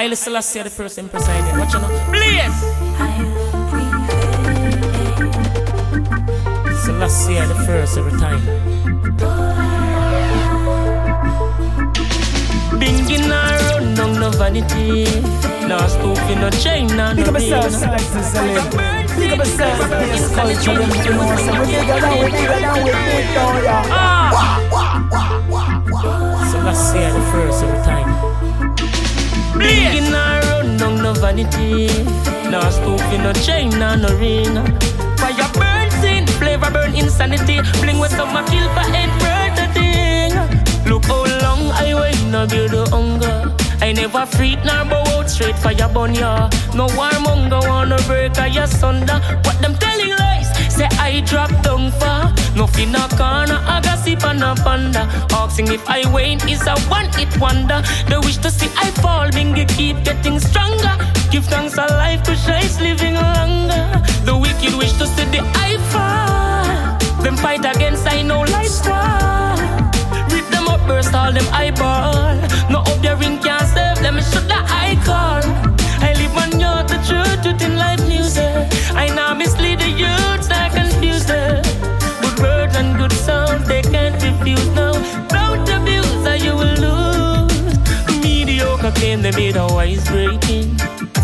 I Selassie the first empress I did. Watch out now. Blaze! Selassie the first every time. Binging around, no, no vanity. No stooping, no chain, no. Big up yourself, this culture, them you know, so we nigga down, we nigga down, we big down, yeah. Ah! Selassie the first every time. Binging around, no, no vanity. No stooping, no chain, no, no ring. Fire burn sin, flavor burn insanity. Bling with some kill for burn the thing. Look how long I wait, no build the hunger. I never freak nor bow out straight for your bun, yeah. No warmonger wanna break a your sunder. What them telling lies? Say I drop down far. Nothing a corner, I gossip and a panda. Asking if I win is a one hit wonder. The wish to see I fall, bingy keep getting stronger. Give thanks a life to is living longer. The wicked wish to see the I fall. Them fight against I know lifestyle. Rip them up, burst all them eyeball. No up your ring can't save them, should the I call. I live on your the truth within life music. I now mislead claim they made a wise breaking.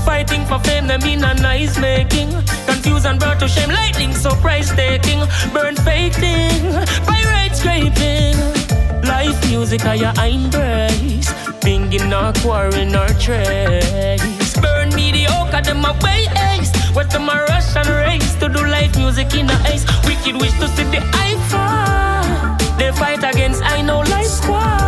Fighting for fame, they mean a nice making. Confusion brought to shame, lightning, so price taking. Burn fake pirate scraping. Life music, I embrace. Binging or quarrying or trace. Burn mediocre, them a way ace. What them a rush and race to do life music in a ace. Wicked wish to see the fall. They fight against I know life squad.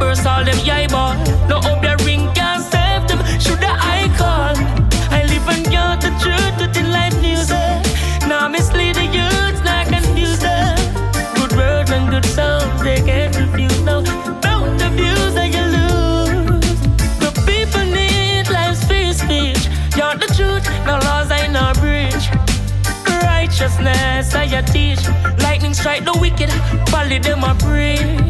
Burst all them yai ball. No hope your ring can save them. Should I call? I live and get the truth within life music. Eh? Now mislead the youths, not confuse them. Eh? Good words and good sounds, they can't refuse. No, don't abuse or you lose. The people need life's free speech. You're the truth, no laws I no breach. Righteousness I teach. Lightning strike the wicked, folly them a preach.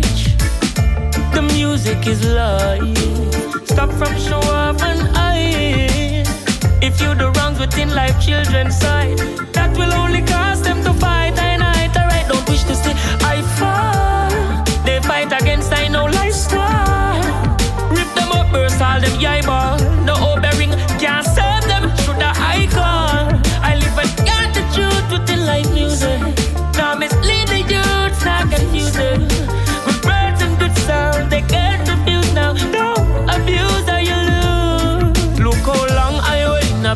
The music is life. Stop from show off and hide. If you do wrongs within life, children's side, that will only cause them to fight. I night, alright, don't wish to see I fall. They fight against I know lifestyle. Rip them up, burst all them yai ball. No obering can't save them. Should I call? I live and truth within life music. Now mislead the youths, not confuse them.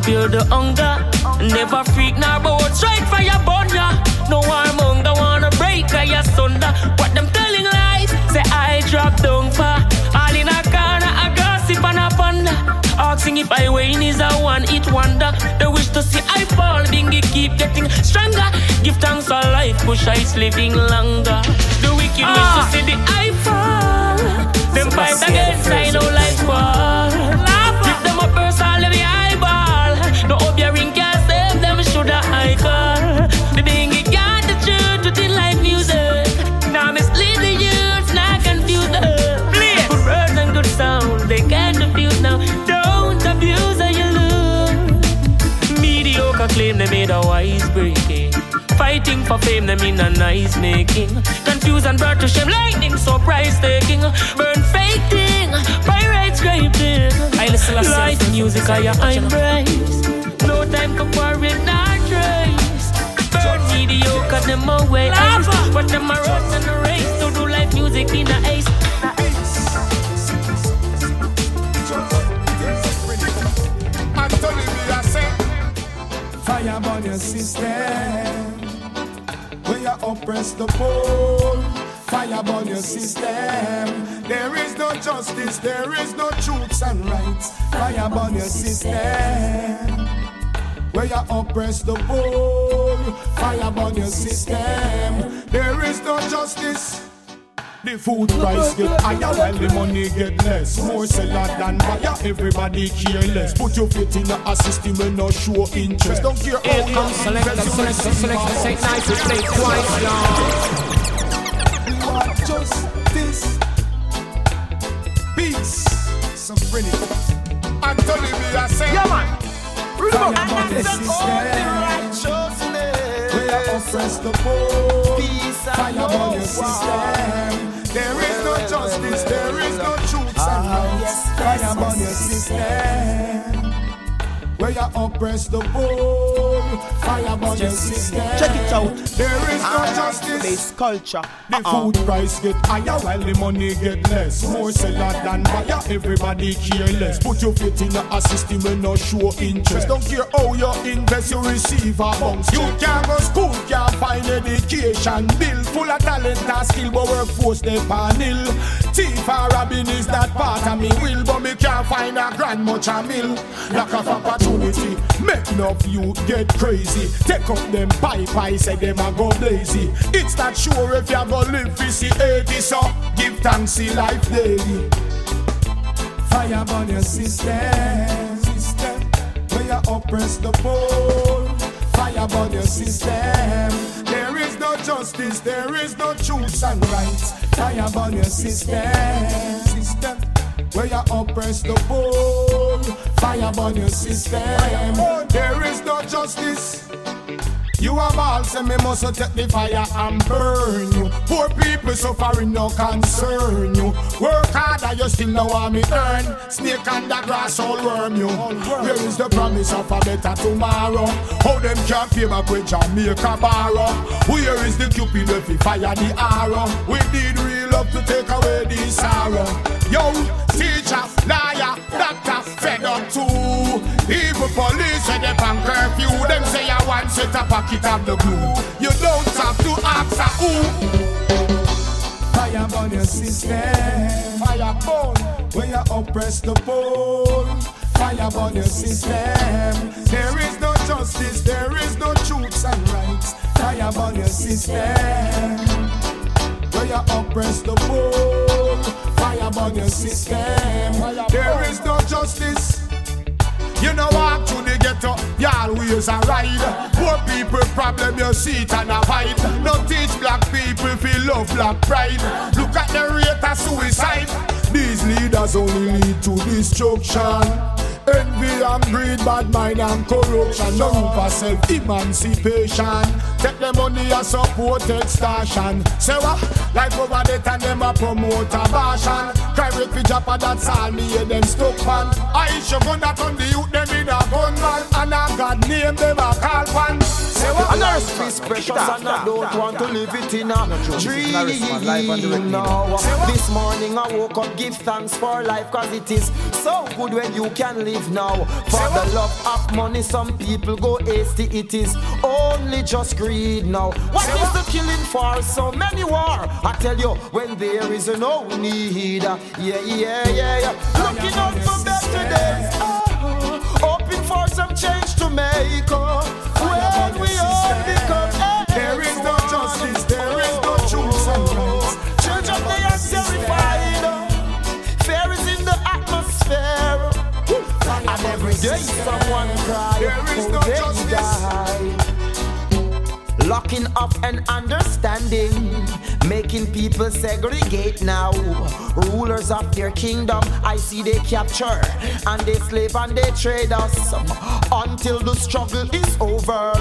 Now the hunger. Never freak, now but straight for your bun, yeah. No warmonger wanna break or your sunder. What them telling lies? Say I drop down far. All in a corner, a gossip and a ponder. Asking if I win is a one hit wonder. They wish to see I fall, bingy keep getting stronger. Give thanks for life, push ice living longer. The wicked wish to ah. see the I fall. Them fight against I know life fall. No hope your ring can save them, should I call? The bingy got the truth within life music. Now mislead the youths, not confuse them. Good words and good sound, they can't refuse now. Don't abuse or you lose. Mediocre claim they made a wise breaking. Fighting for fame, they mean a nice making. Confusion brought to shame, lightning, so price taking. Burn fake thing, pirate scraping. Life music, I embrace. Time to quarry, not trace. Burn mediocre, them away. But them a rush and a race to do life music in a ace. Fire on your system. When you oppress the poor, fire burn your system. There is no justice, there is no truths and rights. Fire on your system. Where you oppress the poor, fire burn your system. There is no justice. The food price get higher while the money get less. More seller than buyer, everybody careless. Put your faith in a system and not show interest. Don't care how Here select, selector, select, selector, say nice, we play twice. We want justice, peace, schizophrenic. Anthony me I say, Yeah, man. Fire on the system. We are oppress the poor. Fire on your system. There is no justice, there is no truth rights. Fire on your system. Where you oppress the poor, fire on your system. Check it out. There is no ah, justice. Base culture. The Uh-uh. food price get higher while the money get less. More seller than buyer, everybody careless. Put your faith in a system and no show interest. Don't care how you invest, you receive a bounce. You can't go school, can't find education. Bill full of talent and skill, but workforce they panel. Thief or robbing is not part of me will, but me can't find a grand much a mill. Lack of opportunity, make enough you get crazy. Take up them pipe, I say them a go lazy. It's not sure if you go live for see 80, so give thanks see life daily. Fire on your system, system. Where you oppress the poor. Fire on your system. There is no justice, there is no truth and rights. Fire on your system. Where you oppress the poor. Fire on your system. There is no justice. You have all say me must take the fire and burn you. Poor people suffering no concern you. Work harder, you still know how me earn. Snake under grass all worm you. Where is the promise of a better tomorrow? How them can't pay back with Jamaica borrow? Where is the cupid if fire the arrow? We need real love to take away the sorrow. Yo, teacher, liar, doctor, fed up too. Evil police when they pan curfew, them say I want set a pocket of the glue. You don't have to ask a who. Fire on your system, fire burn when you oppress the poor. Fire on your system. There is no justice, there is no truth and rights. Fire on your system where you oppress the poor. Fire on your system. There is no justice. You know walk to the ghetto, you always a ride. Poor people problem you see it and avoid. No teach black people feel love black pride. Look at the rate of suicide. These leaders only lead to destruction. Envy and greed, bad mind and corruption. No room for self-emancipation. Take the money and support extortion. Say what? Like over there and them a promote abortion. Cry rate for Japa, that's all me hear them stuck man. I should gonna turn the youth them in a gunman. And a God name them a call one. Say what? And our space precious and I don't want to live it in a dream now. Uh, this morning I woke up, give thanks for life cause it is so good when you can live now. For the love of money, some people go hasty, it is only just greed now. What is the killing for so many war? I tell you, when there is no need, yeah, yeah, yeah, yeah. Looking out for better days, oh. Up and understanding, making people segregate now. Rulers of their kingdom, I see they capture and they slave and they trade us until the struggle is over.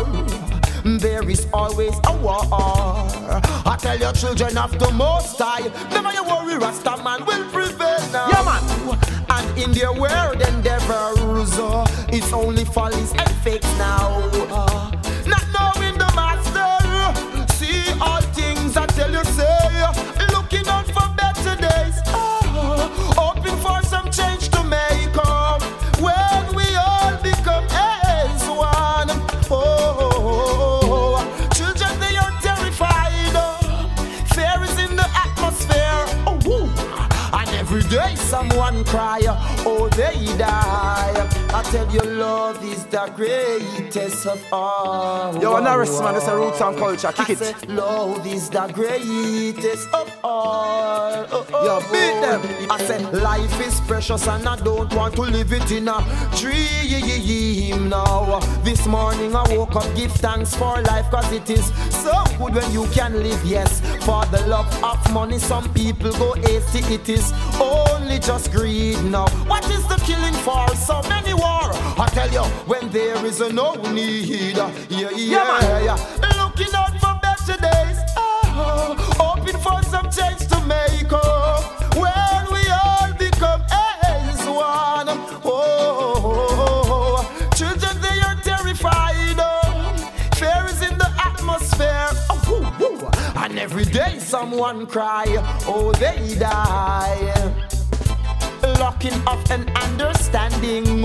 There is always a war. I tell your children of the Most High, never you worry, Rasta man will prevail now. Yeah, man. And in their world endeavors, it's only follies and fakes now. Die. I tell you, love is the greatest of all. Yo, an arrest man, it's a roots and culture. Kick I it. say, love is the greatest of all. Oh, oh, Yo, oh. beat them. I said, life is precious and I don't want to live it in a dream now. This morning I woke up, give thanks for life, cause it is so good when you can live, yes. For the love of money, some people go hasty, it is only only just greed now. What is the killing for? So many war. I tell you, when there is a no need. Yeah, yeah, yeah. yeah. Looking out for better days. Oh, hoping for some change to make. Oh, when we all become as one. Oh, children, they are terrified. Oh, fear is in the atmosphere. Oh, and every day someone cry. Oh, they die locking up and understanding,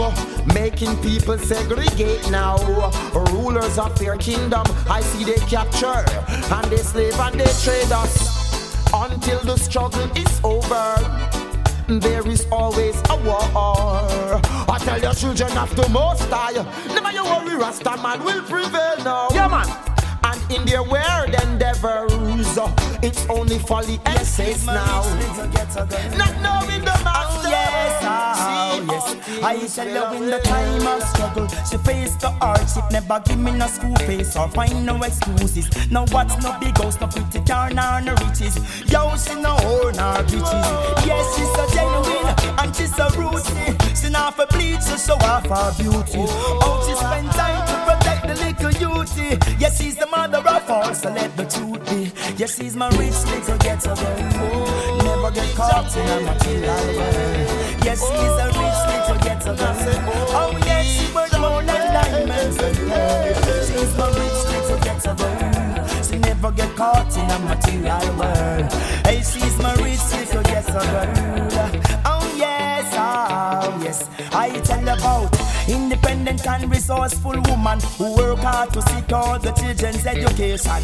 making people segregate now. Rulers of their kingdom, I see they capture and they slave and they trade us until the struggle is over. There is always a war. I tell your children of the most high, never you worry, Rasta man will prevail now. Yeah, man in their weird endeavors. It's only folly and says now. Not knowing the oh, master. Ah, oh, yes, oh, yes. I tell you in the time of struggle, she faced the hardship, never give me no school face or find no excuses. No what's no big house, no pretty car, nor no riches. Yo, she no whore nor bitches. Yes, she's a genuine and she's a rootsy. She not for bleach, so show off her beauty. Oh, she spend time to protect the little beauty. Yes, she's the mother of all, so let the truth be. Yes, she's my rich little ghetto girl. Never get caught in a material world. Yes, she's a rich little ghetto girl. Oh, yes, she worth more than diamonds. She's my rich little ghetto girl. She never get caught in a material world. Hey, she's my rich little ghetto girl. Oh, yes, oh, yes. I tell about Independent and resourceful woman who work hard to secure the children's education.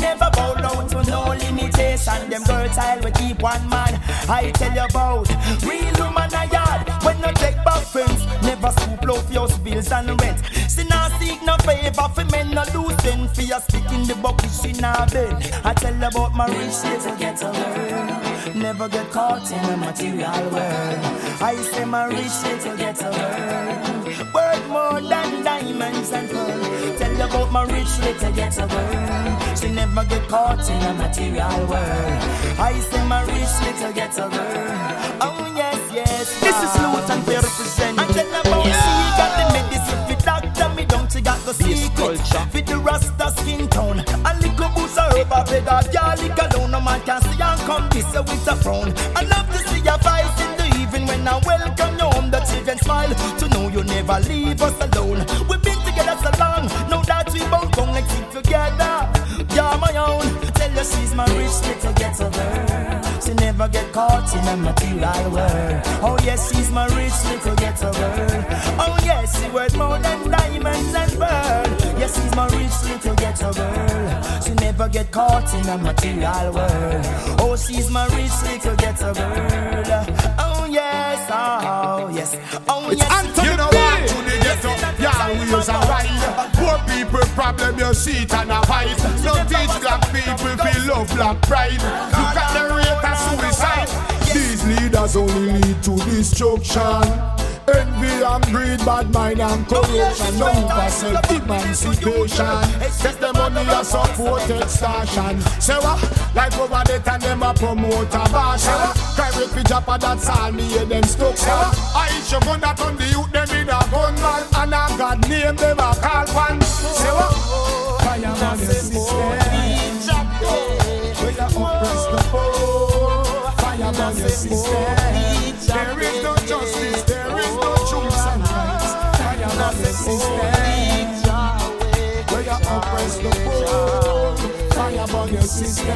Never bow down to no limitation. Them child will keep one man. I tell you about real woman a yard when no take back friends. Never scoop low your bills and rent. She not seek no favor for men no losing. For your stick in the bucket she not bend. I tell about my rich little ghetto girl. Never get caught in a material world. I say my rich little ghetto girl worth more than diamonds and gold. Tell about my rich little ghetto girl. She never get caught in a material world. I say my rich little ghetto girl. Oh yes, yes. This is Lutan Fyah represent. And tell about yeah. she got the medicine for doctor. Me don't she got the secret for the Rasta skin tone. A little boost of herb, a bed of garlic alone. No man can see come this with a frown. I love to see your face in the evening when I welcome you home. The children smile to know you never leave us alone. We've been together so long, now that we both like sit together. You're my own. Tell her she's my rich little ghetto girl. She never get caught in a material world. Oh yes, she's my rich little ghetto girl. Oh yes, she worth more than diamonds and pearls. She's my rich little ghetto girl. She never get caught in a material world. Oh, she's my rich little ghetto girl. Oh yes, oh yes, oh it's yes. Anthony you know what? To the ghetto, yeah, wheels are right. Poor people problem, you see it and a fight. No teach black people feel love black pride. Look at the rate of suicide. These leaders only lead to destruction. Envy and greed, bad mind and corruption. No for self-emancipation. Money and support extortion. Say what? Like over the time them a promote a bash. Cry with the Japa, that's all me hear them stuck. I should gun that on the youth, them in a gunman. And a God name them a call one. Say what? Fireman the system. Where you oppress the poor. Fireman the system. System. Where you oppress the poor. fire Fireman your system.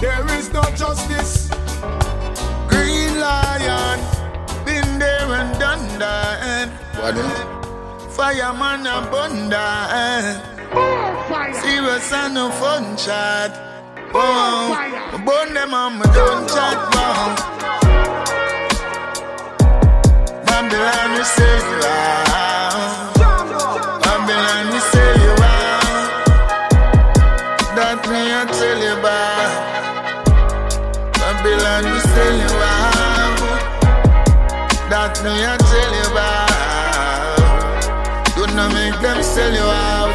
There is no justice. Green lion, been there and done that. Fireman a bunda. Serious and no fun chat. Oh, burn them on my gun chat. Wow. Babylon we sell do you tell you about? Do not make them sell you out,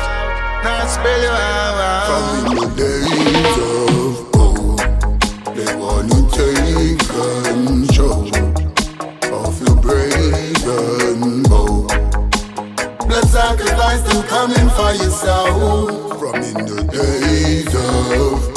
not spell you out. From the days of old, they want to take control of your the and bow. Blood sacrifice them coming for yourself. From in the days of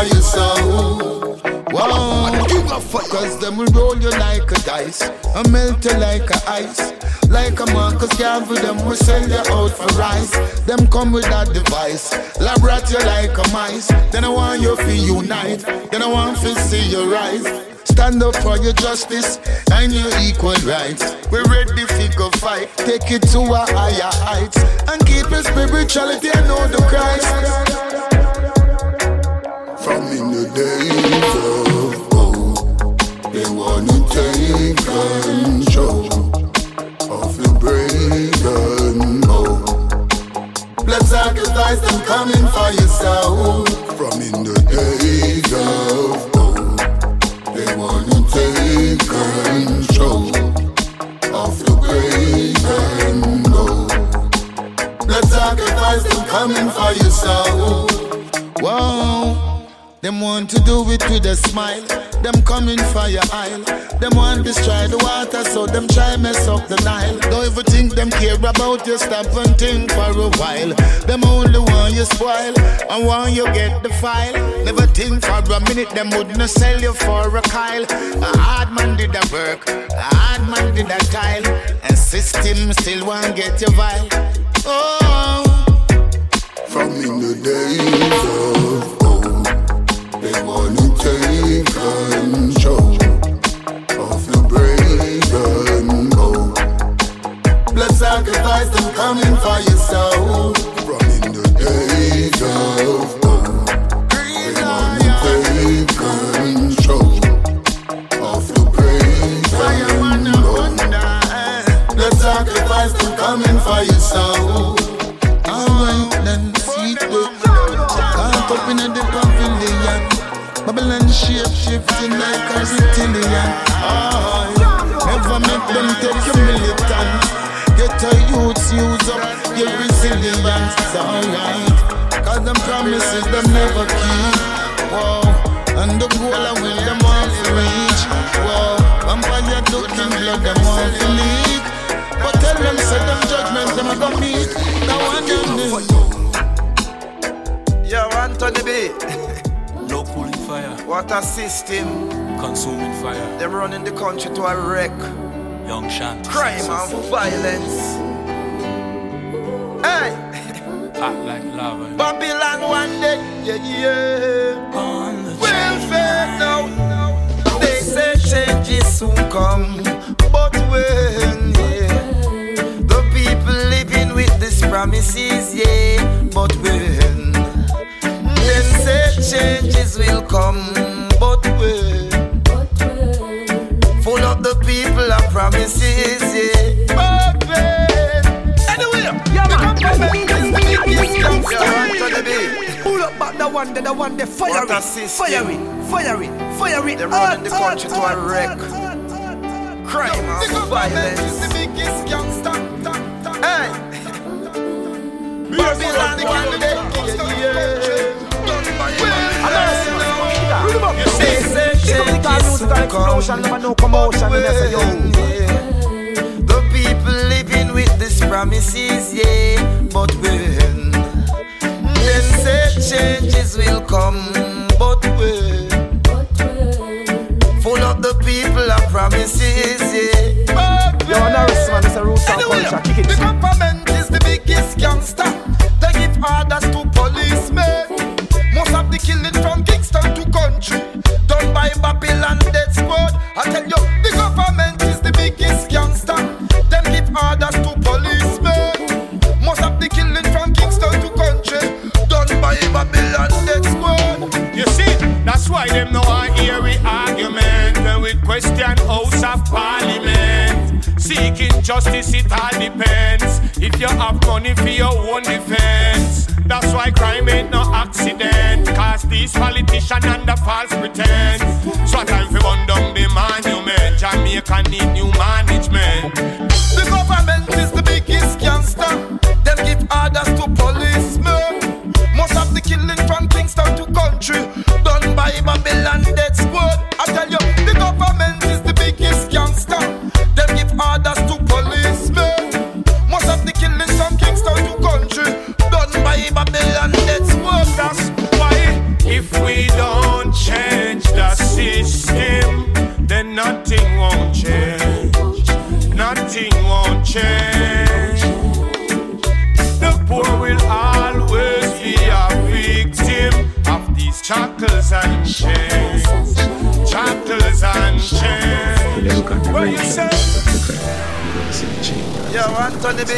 for yourself. Wow, cause them will roll you like a dice and melt you like a ice. Like a Marcus Garvey, them will sell you out for rice. Them come with that device, labrat you like a mice. Then I want you to unite, then I want to see you rise. Stand up for your justice and your equal rights. We're ready to go fight, take it to a higher heights, and keep your spirituality and know the Christ. From in the days of old, they wanna take control of the brave and bold. Let's sacrifice them coming for yourself. From in the days of old, they wanna take control of the brave and. Let's sacrifice them coming for yourself. Whoa. Them want to do it with a smile. Them coming for your aisle. Them want to try the water, so them try mess up the Nile. Don't ever think them care about you, stop and think for a while. Them only want you spoil, and want you get the file. Never think for a minute, them wouldn't sell you for a Kyle. A hard man did a work, a hard man did a tile, and system still won't get your vile. Oh, from in the days of. They wanna take control of the bold. Let's sacrifice them coming for yourself. From the days of old, they wanna take control of the sacrifice them coming for shape shifting like a reptilian. Oh, never make them take your militant. Get a youths use up your resilience. It's alright. Cause them promises them never keep. Whoa. And the goal I will them off reach. Whoa. Vampire looking blood them off leak. But tell them say them judgment them a go meet. Now one them Yo, Anthony B. No pulling fire, What a system. consuming fire. Them running the country to a wreck. Young shant. Crime and violence. Hey, Hot like lava. Babylon one day. Yeah, yeah. On the Welfare now. They say changes soon come. But when, yeah. The people living with these promises, yeah. But when. Them say changes will come. But when. Full of the people of promises, yeah. But when. Anyway, Yeah, the man. government is the biggest gangster. Anthony B. Pull up back the one, the one, the fire it, fire it, fire it, fire it. They're running the country to a wreck. Crime and violence. the biggest gangster. Hey. Babylon one day. They changes soon come, but when, yeah. The people living with these promises, yeah. But when them say changes will come, but when full of the people of promises, yeah. But Yo, Norris, man, it's a root and Anyway, culture. Kick it. the government is the biggest gangster. They give orders to policemen. Most of the killing from Babylon Death Squad. I tell you, the government is the biggest gangster. Them give orders to policemen. Most of the killing from Kingston to country done by Babylon Death Squad. You see, that's why them no want hear we argument when we question House of Parliament. Seeking justice, it all depends. If you have money for your own defense, that's why crime ain't no accident. Cause these politicians and the false pretense. So time for run down the monument. Jamaica need new management. You B.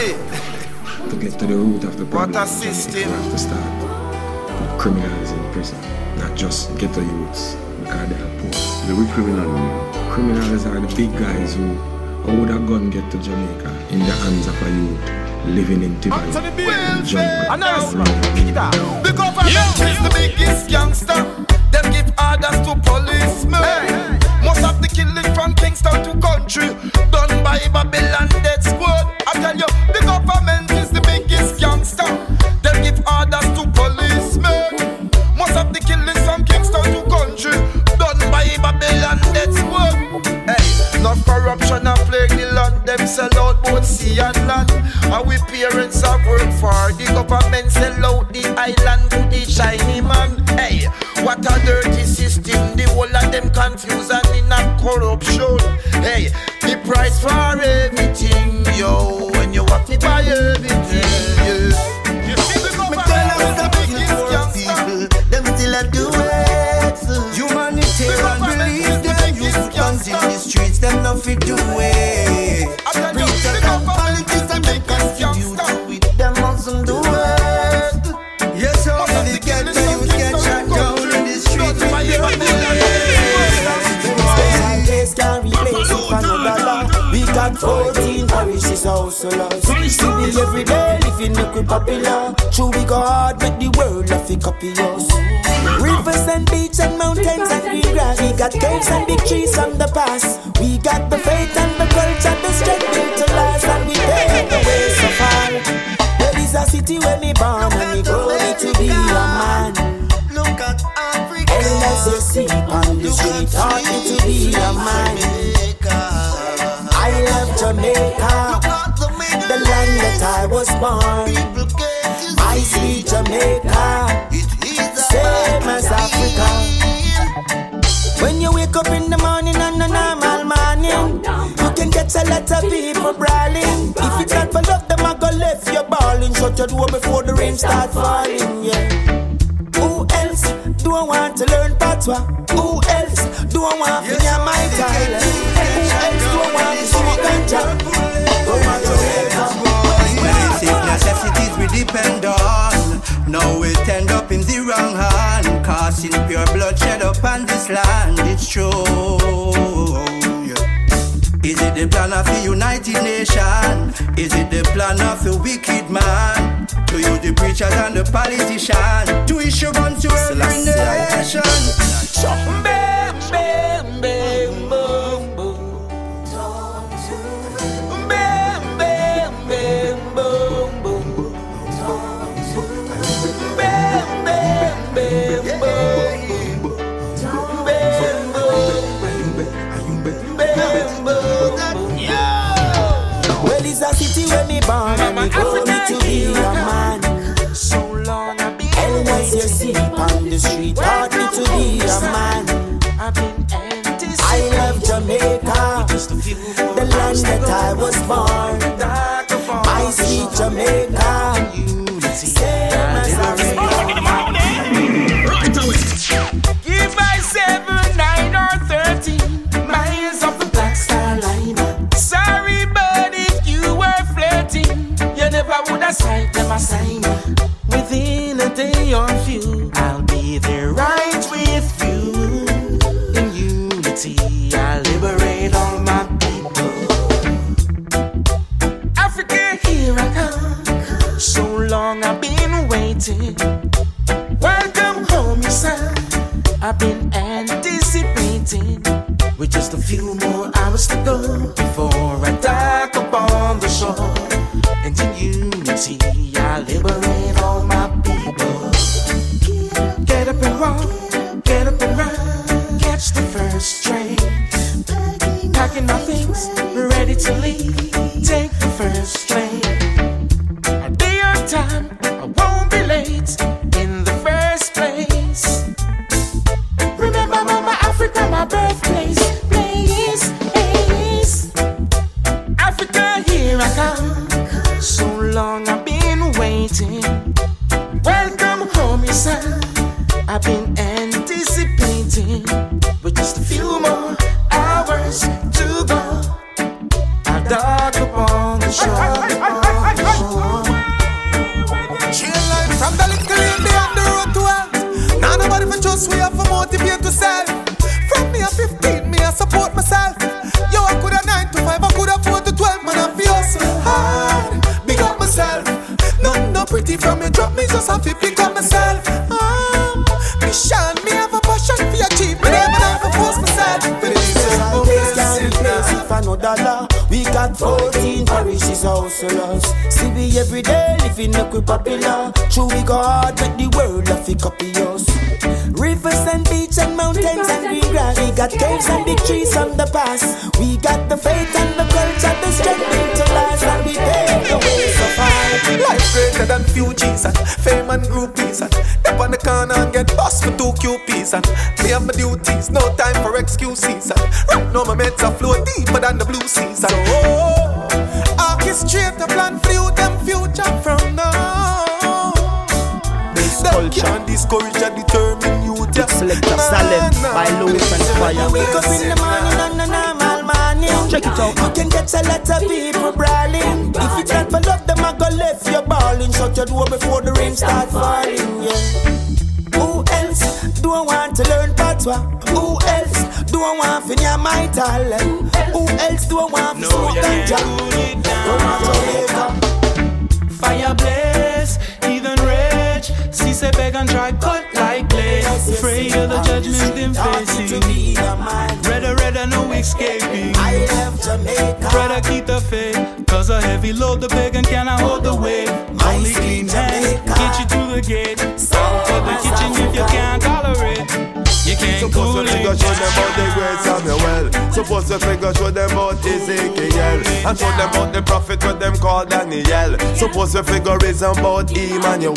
To get to the root of the problem. What a system. We have to start criminals in prison, not just ghetto youths, because they are poor. The real criminal Criminals are the big guys who, how would a gun get to Jamaica in the hands of a youth? living in Dubai. The government yeah. is the biggest gangster. Them give orders to policemen. Hey. Most of the killing from Kingston to country done by Babylon Dead Squad. I tell you, the government is the biggest gangster. Them give orders Them sell out both sea and land. And we parents have worked for the government sell out the island to the shiny man. Hey, what a dirty system. The whole of them confused and in a corruption. Hey, the price for everything, yo. When you have to buy everything, yeah. You see the government is the biggest gangster. Them still a do it. Humanitarian believe them. You put guns in the streets, them nothing do it. We got 14 parishes householders. We be every day living the crib popular. True, we go hard, make the world love it copy us. Rivers and beach and mountains and green grass. We got caves and big trees from the past. We got the faith and the culture, the strength built to last, and we pave the way so far. There is a city where me born and me grow to be a man. Look at Africa. Unless you see on the street, taught me to be a man. I love Jamaica, the land that I was born. I see Jamaica, same as Africa. When you wake up in the morning on a normal morning, you can get a lot of people brawling. If it's not for love, them I go left you balling. Shut your door before the rain start falling. Yeah. Who else do I want to learn patois? Who else do I want to hear my child? Who else do to ganja? Go on. Basic necessities we depend on. Now we end up in the wrong hand, causing pure bloodshed upon this land. It's true. Is it the plan of the United Nations? Is it the plan of the wicked man? To use the preachers and the politicians to issue guns to every nation. Me grow me to be a man. So long I've been Unless you see on the street, taught me to be a man. I've been I love Jamaica, the land that I was born. I see Jamaica, same as Africa. Sign. Within a day or few, I'll be there right with you. In unity, I'll liberate all my people. Africa, here I come. So long I've been waiting. Welcome home, you son. I've been anticipating. With just a few more trees from the past. We got the faith and the culture, the strength to last, and we pave the way so far. Life greater than few G's and fame and groupies and step on the corner and get bust for two QPs and me have my duties, no time for excuses and right now my meds are flow deeper than the blue seas and oh, orchestrate a plan for you them future from now. Them can't discourage and determine you. Yeah. Selector Salem by Louis and Fire. Can get a lot of people brawling. If you not for love, them I go left you balling. Shut your door before the rain start falling. Yeah. Who else do I want to learn patois? Who else do I want to near my talent? Who else do I want to smoke ganja? To Jamaica. Fire blaze, heathen rage. See say beg and try cut like blade. Afraid of the judgment them facing. Redder, redder, no escaping. I love Jamaica. Brother, keep the faith. Cause a heavy load the pagan cannot hold the weight. Only clean hands get you to the gate. Out of the kitchen if you can't tolerate. You can't Suppose cool the figure show them about the great Samuel. Suppose the figure show them about Ezekiel. And show them about the prophet what them call Daniel. Suppose the figure is about Emmanuel.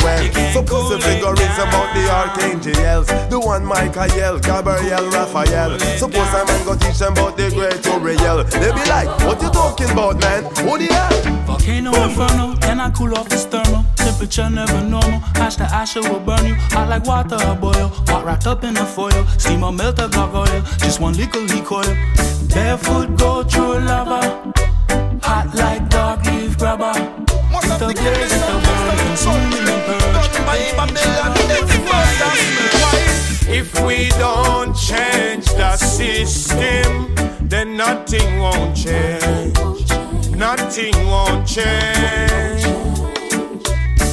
Suppose the figure is about the archangels. The one Michael, Gabriel, Raphael. Suppose a man go teach them about the great Uriel. They be like, what you talking about, man? Who the? Volcano inferno, can I cool off this thermal? Temperature never normal. Ash to ash will burn you. Hot like water a boil. Hot wrapped up in a foil. Steam or melt a gargoyle. Just one lick of leak oil. Barefoot go through lava. Hot like dog leaf grabber. With the blaze of the world consuming and purge. If we don't change the system, then nothing won't change. Nothing won't change.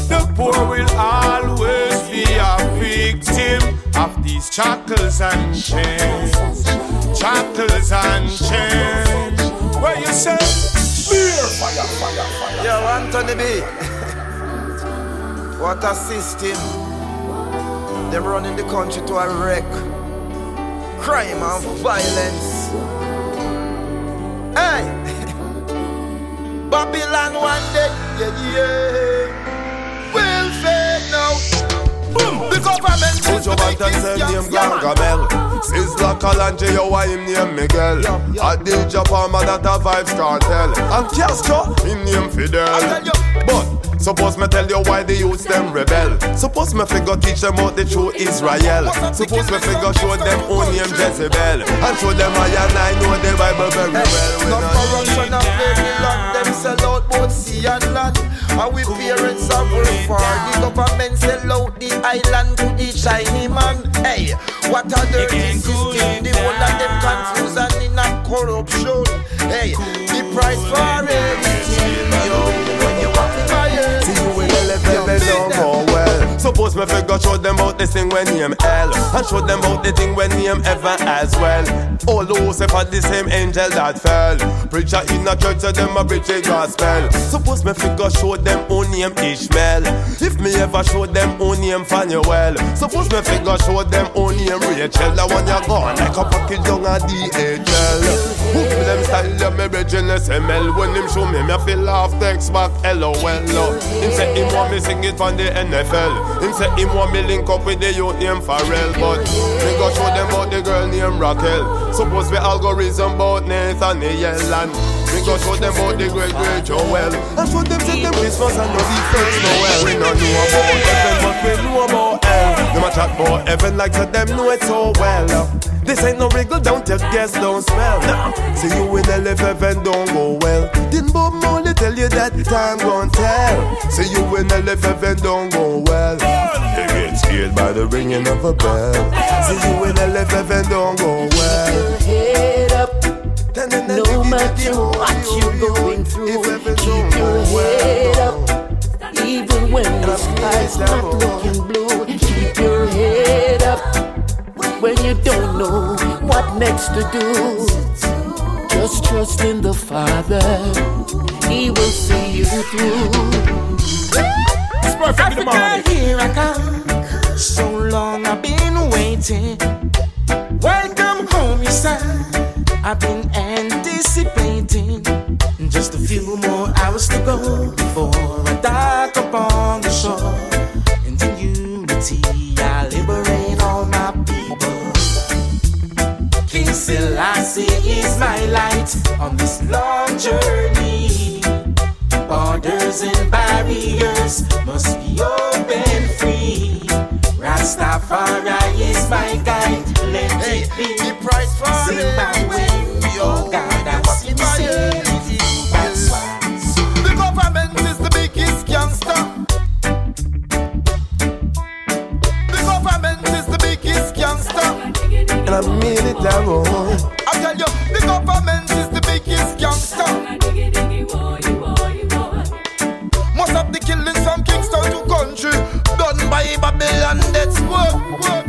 The poor will always be a victim of these shackles and chains. Shackles and chains. What you say? Beer, fire, fire, fire. Yo, Anthony B. what a system. Them running the country to a wreck. Crime and violence. Hey! Babylon one day, yeah, yeah. Will fade now. Boom! The government Put your back and say name Gargamel? Sizzla Kalonji, yo, why him name Miguel. Adidja Palmer that a Vybz Kartel. And Castro, him name Fidel. But, suppose me tell you why the youths them rebel. Suppose me figure teach them about the true Israel. Suppose me figure show them who name Jezebel. And show them I and I know the Bible very well We No not corruption and very land. Them sell out both sea and land. And we parents are very far The government sell out the island to the Chinese man. Hey, what a dirty system. The whole of them confused and in a corruption. Hey, the price for everything Yo, Suppose me figure show them about this thing when name L. And show them about the thing when name ever as well. All those had the same angel that fell. Preacher in a church so them a preach a gospel. Suppose me figure show them own name Ishmael. If me ever show them own name Phanuel Suppose me figure show them own name Rachel. The one you gone like a package down a DHL Who give them style of me bridging SML When him show me me feel laugh text back LOL Him say him want me sing it on the NFL Him say him want me link up with the youth named Pharrell But me go show them about the girl named Raquel. Suppose we algorithm about Nathaniel and me go show them about the great great Joel. And show them say them Christmas and not the first Noel We not know about heaven but we know about hell. Them a chat about heaven like to them know it so well this ain't no wriggle, don't your guess, don't smell. Nah. See you in LFF and don't go well. Didn't Bob Marley tell you that time gon' tell? See you in LFF and don't go well. You get scared by the ringing of a bell. See you in LFF and don't go well. Head up. No matter what you're going through, keep your head up. Even when the sky's not looking blue when you don't know what next to do. Just trust in the Father, He will see you through. It's perfect Africa, here I come. So long I've been waiting. Welcome home, you son. I've been anticipating. Just a few more hours to go before I dock upon the shore. And in unity. is my light on this long journey. Borders and barriers must be open free. Rastafari is my guide. Let hey, it be. The price for Oh God, I must be. The government is the biggest gangster. The government is the biggest gangster. And I mean it that government the biggest gangster. Most of the killings from Kingston to country done by Babylon. That's work. work.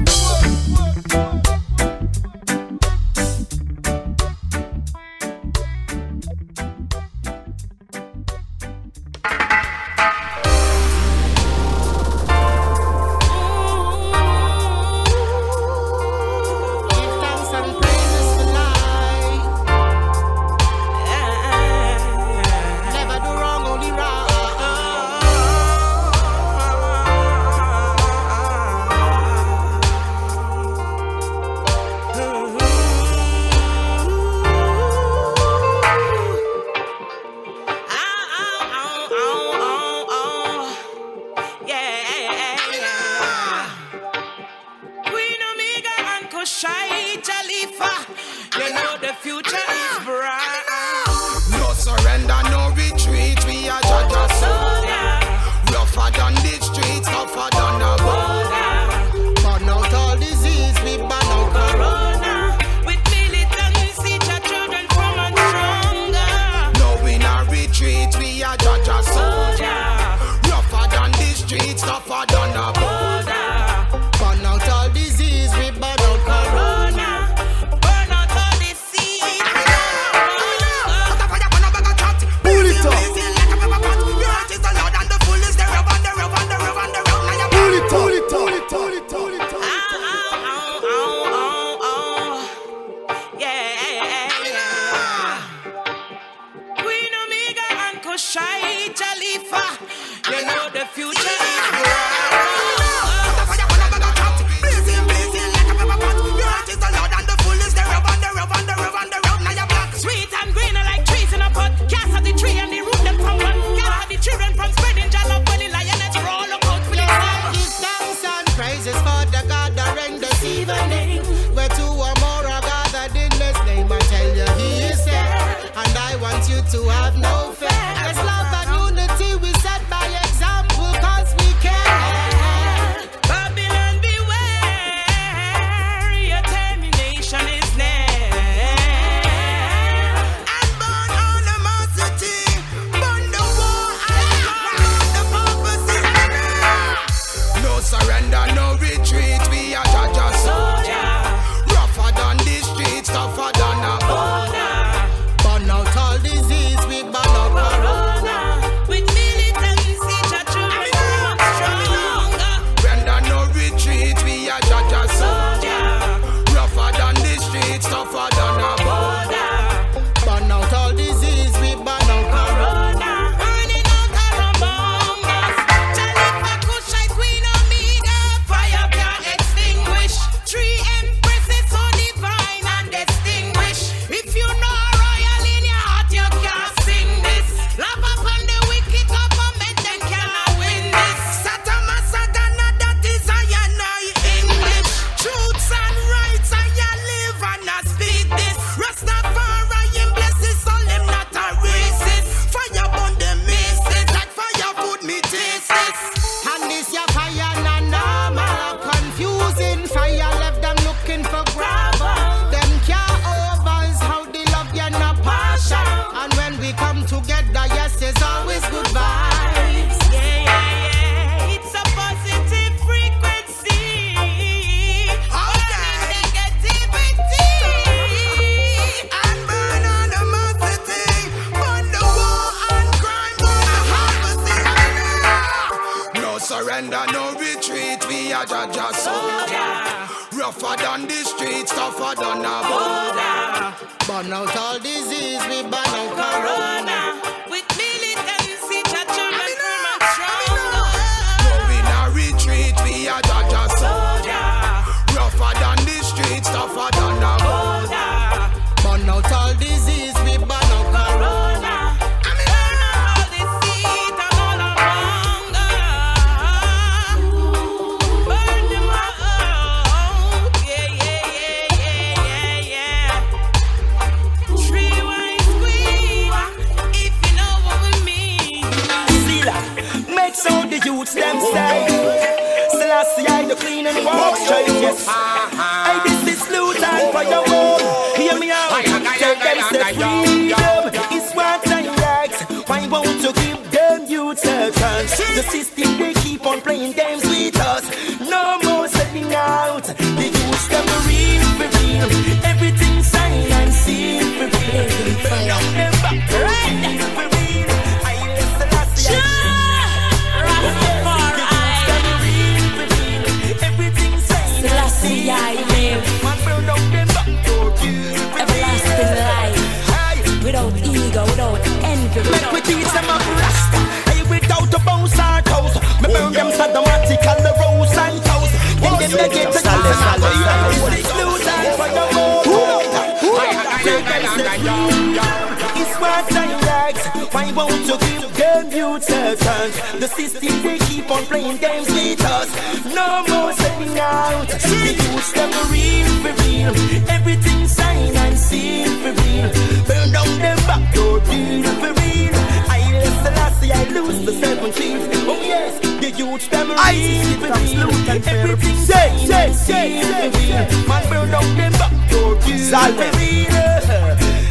A? The system they keep on playing games with us. No more selling out. The youths them real for real. Everything sign and seal for real. Burn down them back door deal for real. I left the last year, I lose the seventeenth. Oh yes, the youths them real for real. Everything sign and seal for real. Man burn down them back door deal for real.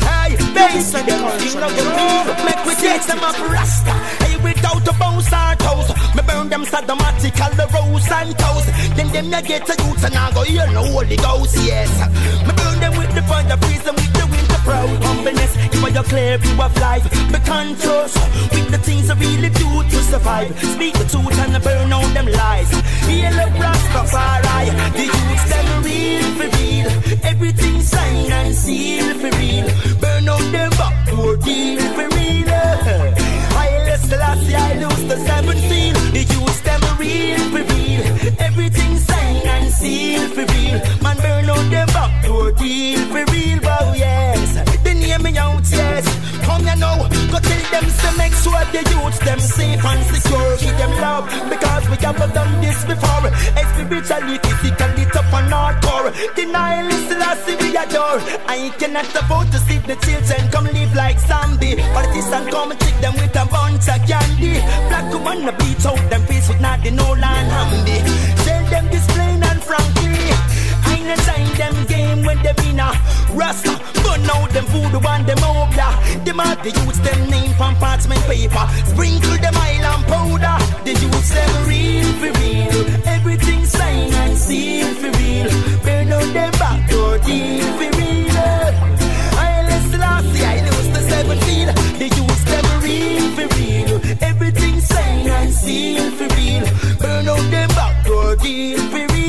Hey, base and the country of the real. Make we take them up rasta. Without a bounce or toes. Me burn them sadomatical, the rose and toes. Then them ya get a youth and I go hear no Holy Ghost, yes. Me burn them with the fire, freeze them with the winter proud humbleness. If I clear view of life, me conscious with the things I really do to survive. Speak the truth and I burn out them lies. Heal up Rastafari, the youths them real for real. Everything sign and seal for real. Burn out them back, poor deal for real. The last year, I lose the seven seal. The youths them real real. Everything sign and seal for real. Man burn out them back, poor deal for real. Wow, yes. They name me out, yes. Come you know, go them to make sure the youths them safe and secure. Give them love because we have done this before. Spiritually, physically, tough and hardcore. Denial is the last thing we adore. I cannot afford to see the children come live like zombie. Politicians come and take them with a bunch of candy. Black woman, the beat out them face with nothing, no land handy. When they been a rasta. Burn out them food, one them obla. Them are the youths, them name from parchment paper. Sprinkle them island powder. The youths, them real for real. Everything sign and seal for real. Burn out them back door deal for real. I list last year, I lose the 17. The youths, them real for real. Everything sign and seal for real. Burn out them back door deal for real.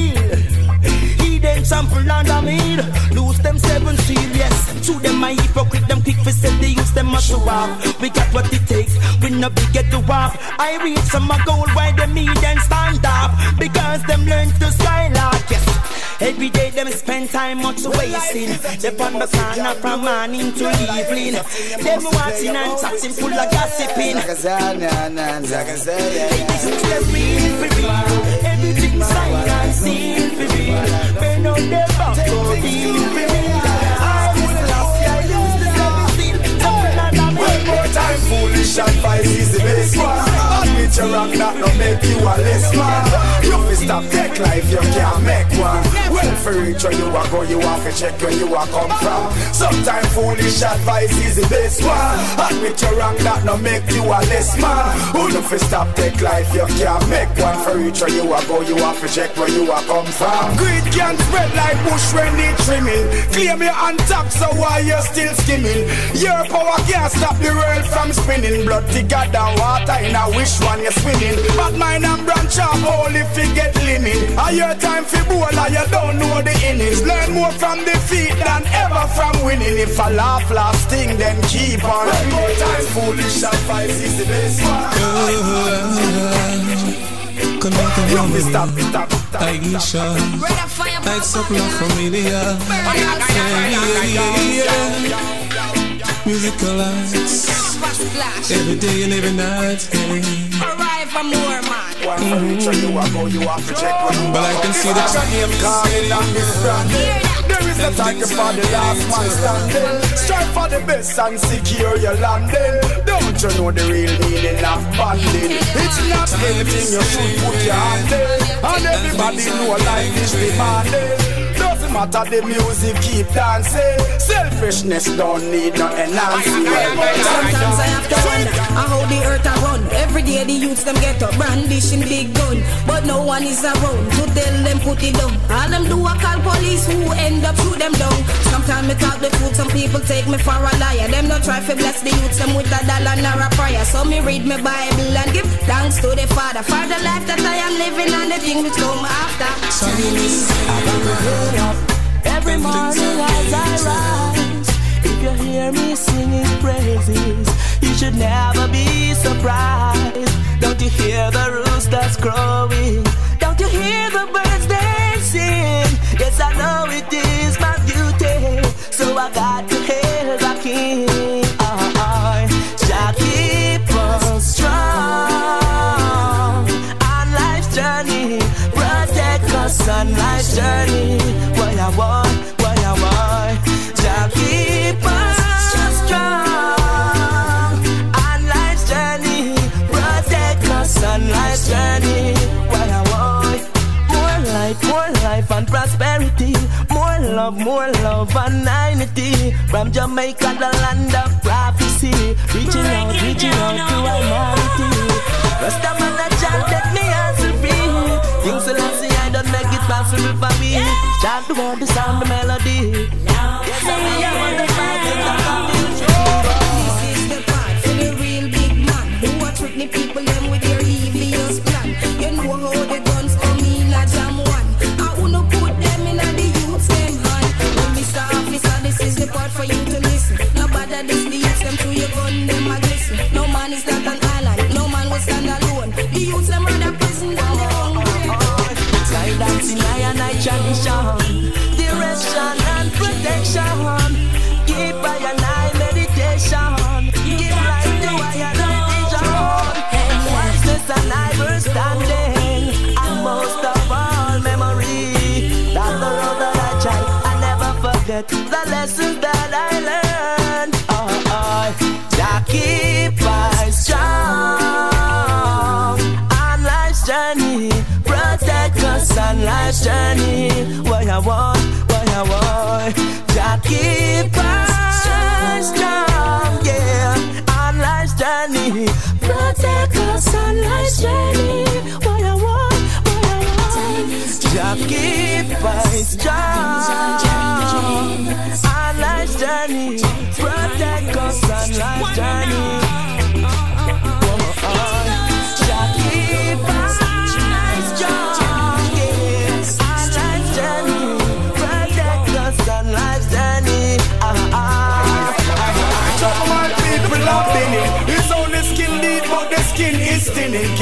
Them sample and a meal. Lose them seven yes. To them my hypocrite, them quick for sell they use them as a walk. We got what it takes, we no big get to walk. I reach some a goal why them me then stand up. Because them learn to skylark, yes. Every day them spend time much wasting. They on the corner from morning to evening. Them watching and chatting full of gossiping. Them real for real. Everything sign and seal for real. Their back for deal Time, foolish advice is the best one. Admit your wrong, that no make you a less man. You fi stop take life, you can't make one. Well, for reach where you are go, you have to check where you are come from. Sometimes foolish advice is the best one. Admit you're wrong, that no make you a less man. Who no fi stop take life, you can't make one for reach where you are go, you have to check where you are come from. Greed can spread like bush when it trimming. Claim you on top, so why you still skimming? Your power can't stop the world from spinning. Blood thicker than water in a wish one you're swimming. But mine and branch off only fi get limit. A your time fi bowl, you don't know the innings. Learn more from defeat than ever from winning. If a laugh last thing, then keep on. One more time, foolish advice is the best one. Come back and home with me Aisha Lights up la familia Yeah, yeah, yeah Musical lights Every day and every night yeah. Arrive for more, man. Mm-hmm. But I can see the name calling on this brand. There is a time for the last man standing. Strive for the best and secure your landing. Don't you know the real meaning of banding? It's not anything you should put your hand in. And everybody know life is demanding matter the music keep dancing. Selfishness don't need no enhancing. Sometimes I have to wonder how the earth a run. Every day the youths them get up brandishing big gun, but no one is around to tell them put it down. All them do a call police who end up shoot them down. Sometimes me talk the truth, some people take me for a liar. Them not try to bless the youths them with a dollar nor a prayer. So me read my Bible and give thanks to the Father for the life that I am living and the thing which come after. So I got to get up every morning as I rise. If you hear me singing praises, you should never be surprised. Don't you hear the roosters crowing? Don't you hear the birds dancing? Yes, I know it is my duty, so I got love, more love and unity. From Jamaica, the land of prophecy, reaching out, reaching out to humanity. Rasta man, a chant, let me answer free. Things will I see, I don't make it possible for me. Chant the word, the sound, the melody. Yes, I I want, what I want. Us yeah, life's journey. Protect us on life's journey. I want, I us life's journey. Protect us.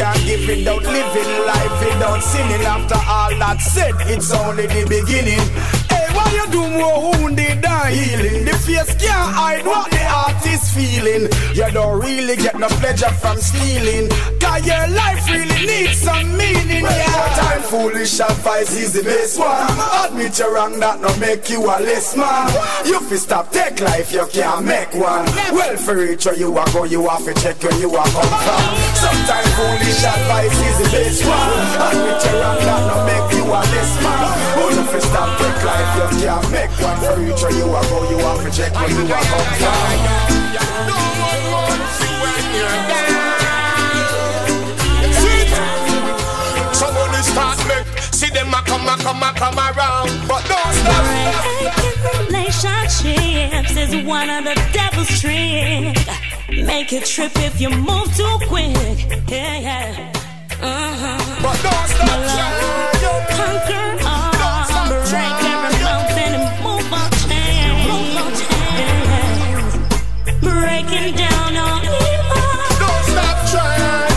Can't give without living life without sinning. After all that said, it's only the beginning. You do more wounded than healing? The face can't hide what the heart is feeling. You don't really get no pleasure from stealing. Cause your life really needs some meaning. Yeah. Time foolish advice is the best one. Admit you're wrong, that no make you a less man. You fi stop take life, you can't make one. Well, for each where you are go, you have to check where you are come from. Sometimes foolish advice is the best one. Admit you're wrong, that no make you a less man. Oh, you fi stop take which way you are go, you have to check where you are come from. Somebody start make see them a come a come a come around, but don't stop. Relationships is one of the devil's tricks. Make it trip if you move too quick. Yeah, yeah. Uh-huh. But don't stop. Conquer Breaking down all evil. Don't stop trying.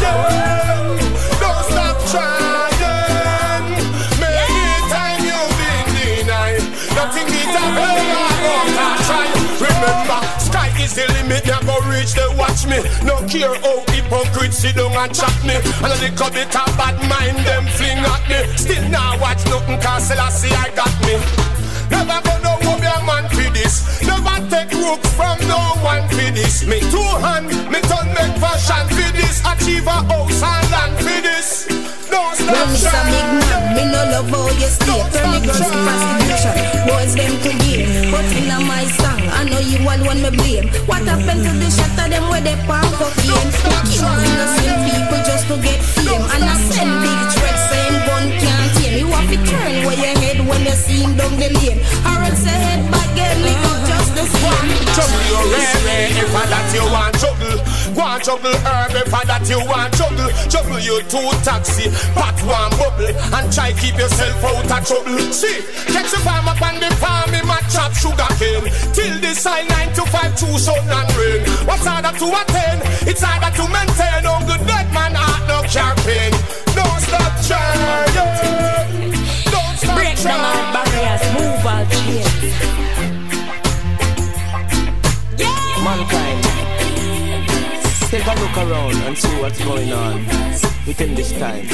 Don't stop trying. Many time you've been denied. Nothing is a try. Remember, sky is the limit. You go reach the watch me. No care how hypocrites sit down and chat me. And a little bit of bad mind them fling at me. Still now watch nothing cause I see I got me. Never gonna hope your man for this. Never take rook from no one for this. Me two hand, me turn make fashion for this. Achieve a house and land for this. Don't stop Well, Mr. Big Man, me no love how you stay Turn the girls to prostitution Boys them to game But in a my song I know you all want me blame What happened to the shot of them where they pump cocaine Kill innocent people just to get fame And I send big threats saying gun can't You have to turn where your head when you see him down the lane Or else your head back get lick up just the same Juggle your rare if I that you want juggle. Go and juggle herb if I that you want juggle. Juggle you two taxi, pot one bubble, and try keep yourself out of trouble. See, catch the farm up on the farm, him a chop sugar cane. Till this side nine to five, two sun and rain. What's harder to attain? It's harder to maintain. Oh, good dead man, heart no campaign. Look around and see what's going on within this time.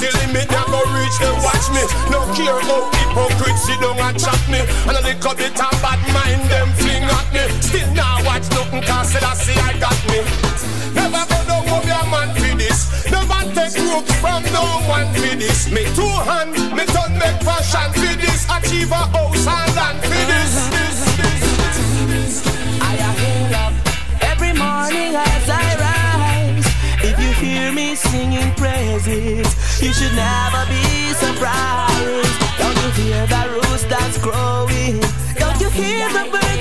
The limit, they go reach them, watch me. No care how hypocrites sit down and chat me. And a little bit of bad mind, them fling at me. Still now watch nothing, cause I see I got me. Rook from no one for this. Me two hand, me turn fashion for this. Achieve a house and land for this. this, this, this. Every morning as I rise. If you hear me singing praises, you should never be surprised. Don't you hear the roosters crowing? Don't you hear the birds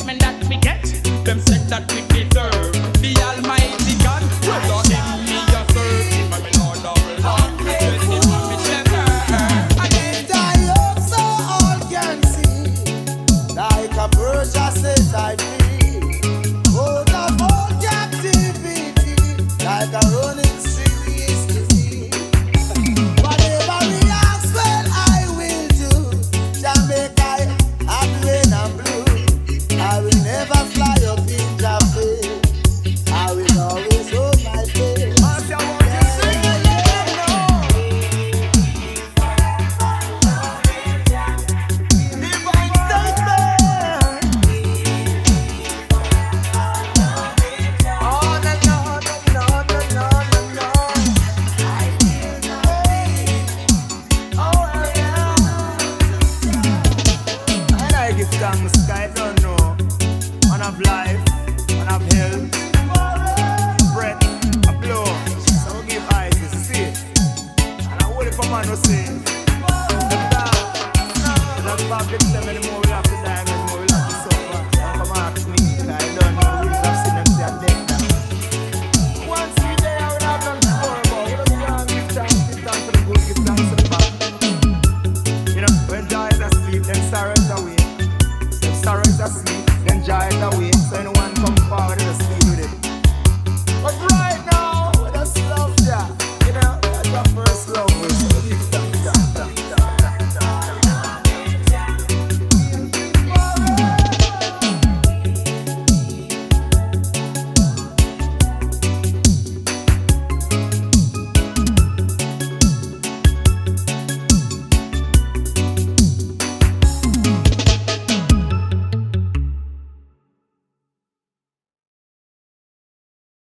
Treatment that